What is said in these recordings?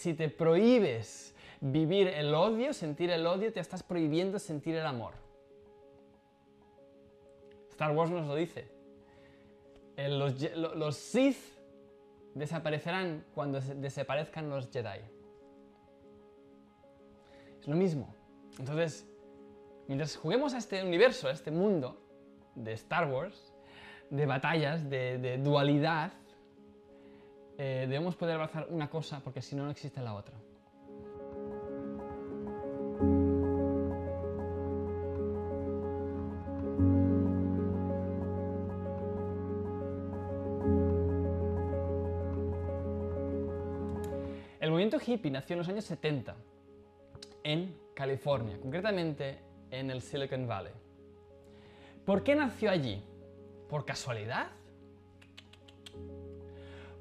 si te prohíbes vivir el odio, sentir el odio, te estás prohibiendo sentir el amor. Star Wars nos lo dice. Los, los Sith desaparecerán cuando desaparezcan los Jedi. Es lo mismo. Entonces, mientras juguemos a este universo, a este mundo de Star Wars, de batallas, de, dualidad, eh, debemos poder abrazar una cosa porque si no, no existe la otra. El movimiento hippie nació en los años 70 en California, concretamente en el Silicon Valley. ¿Por qué nació allí? ¿Por casualidad?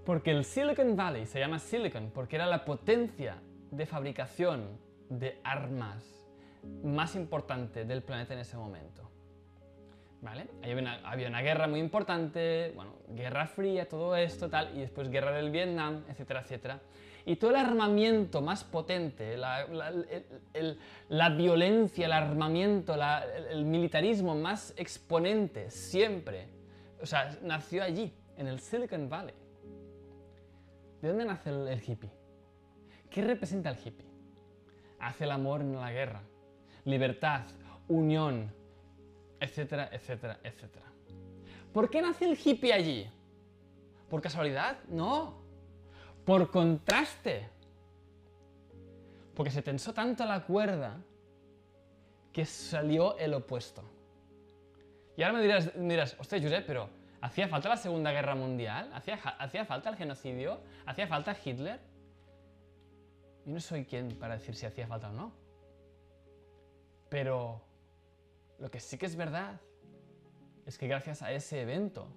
Porque el Silicon Valley se llama Silicon porque era la potencia de fabricación de armas más importante del planeta en ese momento. ¿Vale? Había una, guerra muy importante, bueno, guerra fría, todo esto, tal, y después guerra del Vietnam, etcétera, etcétera. Y todo el armamiento más potente, la, violencia, el armamento, el, militarismo más exponente, siempre, o sea, nació allí, en el Silicon Valley. ¿De dónde nace el hippie? ¿Qué representa el hippie? Hace el amor en la guerra, libertad, unión, etcétera, etcétera, etcétera. ¿Por qué nace el hippie allí? ¿Por casualidad? No. Por contraste. Porque se tensó tanto la cuerda que salió el opuesto. Y ahora me dirás, me dirás hostia, Josep, pero ¿hacía falta la Segunda Guerra Mundial? ¿Hacía, ¿Hacía falta el genocidio? ¿Hacía falta Hitler? Yo no soy quien para decir si hacía falta o no. Pero lo que sí que es verdad es que gracias a ese evento,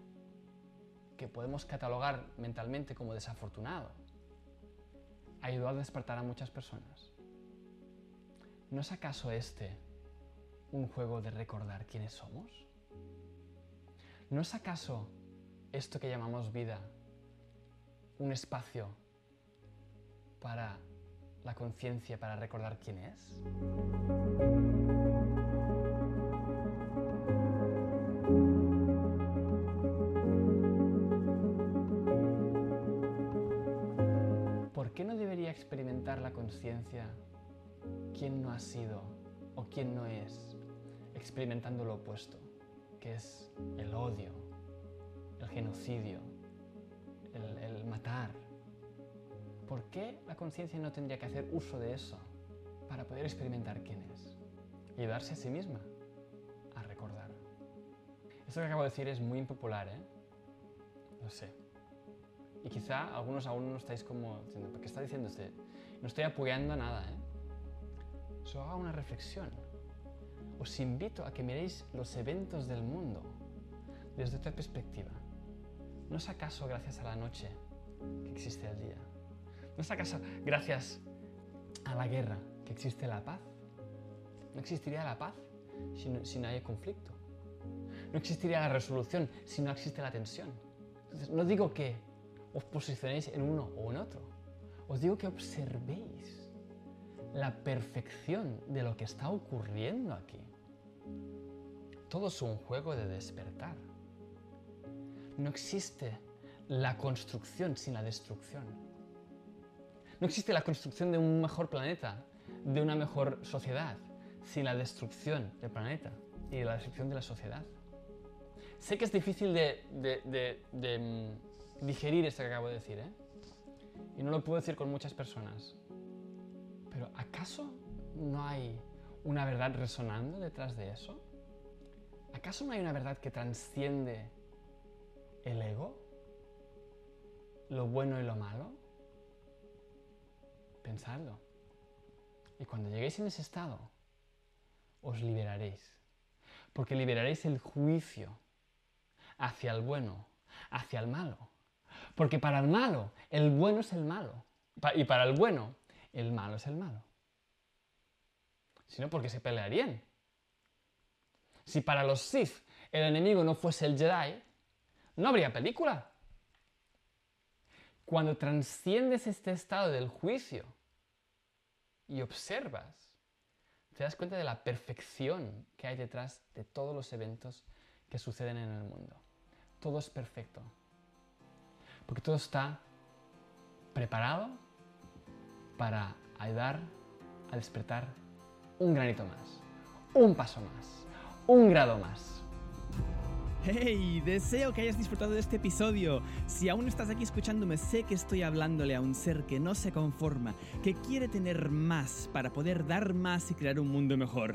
que podemos catalogar mentalmente como desafortunado, ayudó a despertar a muchas personas. ¿No es acaso este un juego de recordar quiénes somos? ¿No es acaso esto que llamamos vida un espacio para la conciencia, para recordar quién es? experimentar la conciencia quién no ha sido o quién no es, experimentando lo opuesto, que es el odio, el genocidio, el, matar. ¿Por qué la conciencia no tendría que hacer uso de eso para poder experimentar quién es? Y darse a sí misma a recordar. Esto que acabo de decir es muy impopular, ¿eh? No sé. Y quizá algunos aún no estáis como diciendo, ¿por qué está diciendo usted? No estoy apoyando a nada, ¿eh? Solo haga una reflexión. Os invito a que miréis los eventos del mundo desde otra perspectiva. ¿No es acaso gracias a la noche que existe el día? ¿No es acaso gracias a la guerra que existe la paz? No existiría la paz si no, si no hay conflicto. No existiría la resolución si no existe la tensión. Entonces, no digo que os posicionéis en uno o en otro. Os digo que observéis la perfección de lo que está ocurriendo aquí. Todo es un juego de despertar. No existe la construcción sin la destrucción. No existe la construcción de un mejor planeta, de una mejor sociedad, sin la destrucción del planeta y la destrucción de la sociedad. Sé que es difícil de, mm, digerir esto que acabo de decir, ¿eh? Y no lo puedo decir con muchas personas. Pero ¿acaso no hay una verdad resonando detrás de eso? ¿Acaso no hay una verdad que transciende el ego? ¿Lo bueno y lo malo? Pensadlo. Y cuando lleguéis en ese estado, os liberaréis. Porque liberaréis el juicio hacia el bueno, hacia el malo. Porque para el malo, el bueno es el malo. Y para el bueno, el malo es el malo. Si no, ¿por qué se pelearían? Si para los Sith el enemigo no fuese el Jedi, no habría película. Cuando transciendes este estado del juicio y observas, te das cuenta de la perfección que hay detrás de todos los eventos que suceden en el mundo. Todo es perfecto. Porque todo está preparado para ayudar a despertar un granito más, un paso más, un grado más. ¡Hey! Deseo que hayas disfrutado de este episodio. Si aún estás aquí escuchándome, sé que estoy hablándole a un ser que no se conforma, que quiere tener más para poder dar más y crear un mundo mejor.